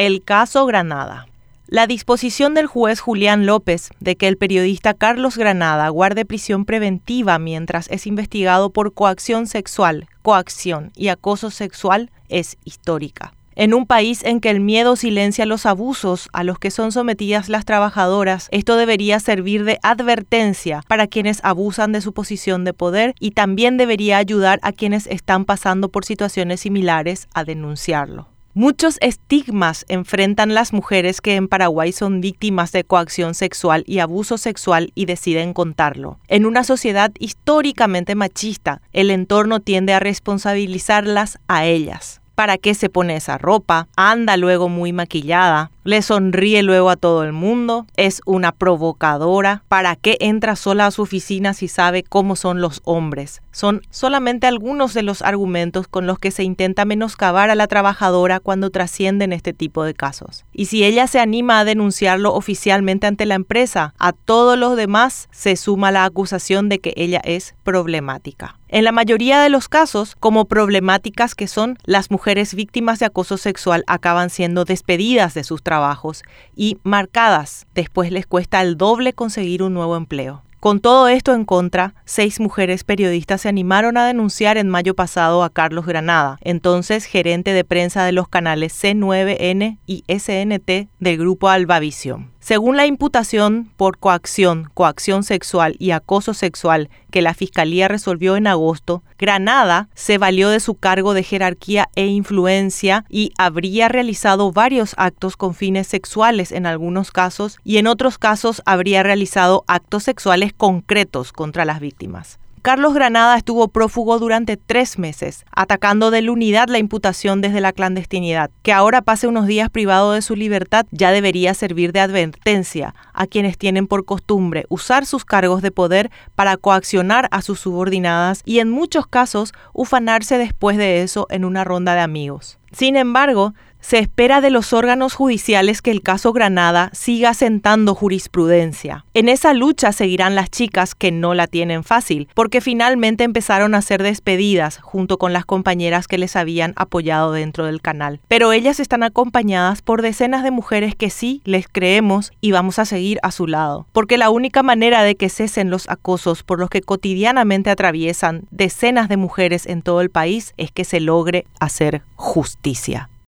El caso Granada. La disposición del juez Julián López de que el periodista Carlos Granada guarde prisión preventiva mientras es investigado por coacción sexual, coacción y acoso sexual es histórica. En un país en que el miedo silencia los abusos a los que son sometidas las trabajadoras, esto debería servir de advertencia para quienes abusan de su posición de poder y también debería ayudar a quienes están pasando por situaciones similares a denunciarlo. Muchos estigmas enfrentan las mujeres que en Paraguay son víctimas de coacción sexual y abuso sexual y deciden contarlo. En una sociedad históricamente machista, el entorno tiende a responsabilizarlas a ellas. ¿Para qué se pone esa ropa? Anda luego muy maquillada le sonríe luego a todo el mundo, es una provocadora, ¿para qué entra sola a su oficina si sabe cómo son los hombres? Son solamente algunos de los argumentos con los que se intenta menoscabar a la trabajadora cuando trascienden este tipo de casos. Y si ella se anima a denunciarlo oficialmente ante la empresa, a todos los demás se suma la acusación de que ella es problemática. En la mayoría de los casos, como problemáticas que son, las mujeres víctimas de acoso sexual acaban siendo despedidas de sus trabajos y marcadas. Después les cuesta el doble conseguir un nuevo empleo. Con todo esto en contra, seis mujeres periodistas se animaron a denunciar en mayo pasado a Carlos Granada, entonces gerente de prensa de los canales C9N y SNT del grupo Albavisión. Según la imputación por coacción, coacción sexual y acoso sexual que la Fiscalía resolvió en agosto, Granada se valió de su cargo de jerarquía e influencia y habría realizado varios actos con fines sexuales en algunos casos y en otros casos habría realizado actos sexuales concretos contra las víctimas. Carlos Granada estuvo prófugo durante tres meses, atacando de la unidad la imputación desde la clandestinidad. Que ahora pase unos días privado de su libertad ya debería servir de advertencia a quienes tienen por costumbre usar sus cargos de poder para coaccionar a sus subordinadas y en muchos casos ufanarse después de eso en una ronda de amigos. Sin embargo, se espera de los órganos judiciales que el caso Granada siga sentando jurisprudencia. En esa lucha seguirán las chicas que no la tienen fácil, porque finalmente empezaron a ser despedidas junto con las compañeras que les habían apoyado dentro del canal. Pero ellas están acompañadas por decenas de mujeres que sí les creemos y vamos a seguir a su lado, porque la única manera de que cesen los acosos por los que cotidianamente atraviesan decenas de mujeres en todo el país es que se logre hacer justicia justicia.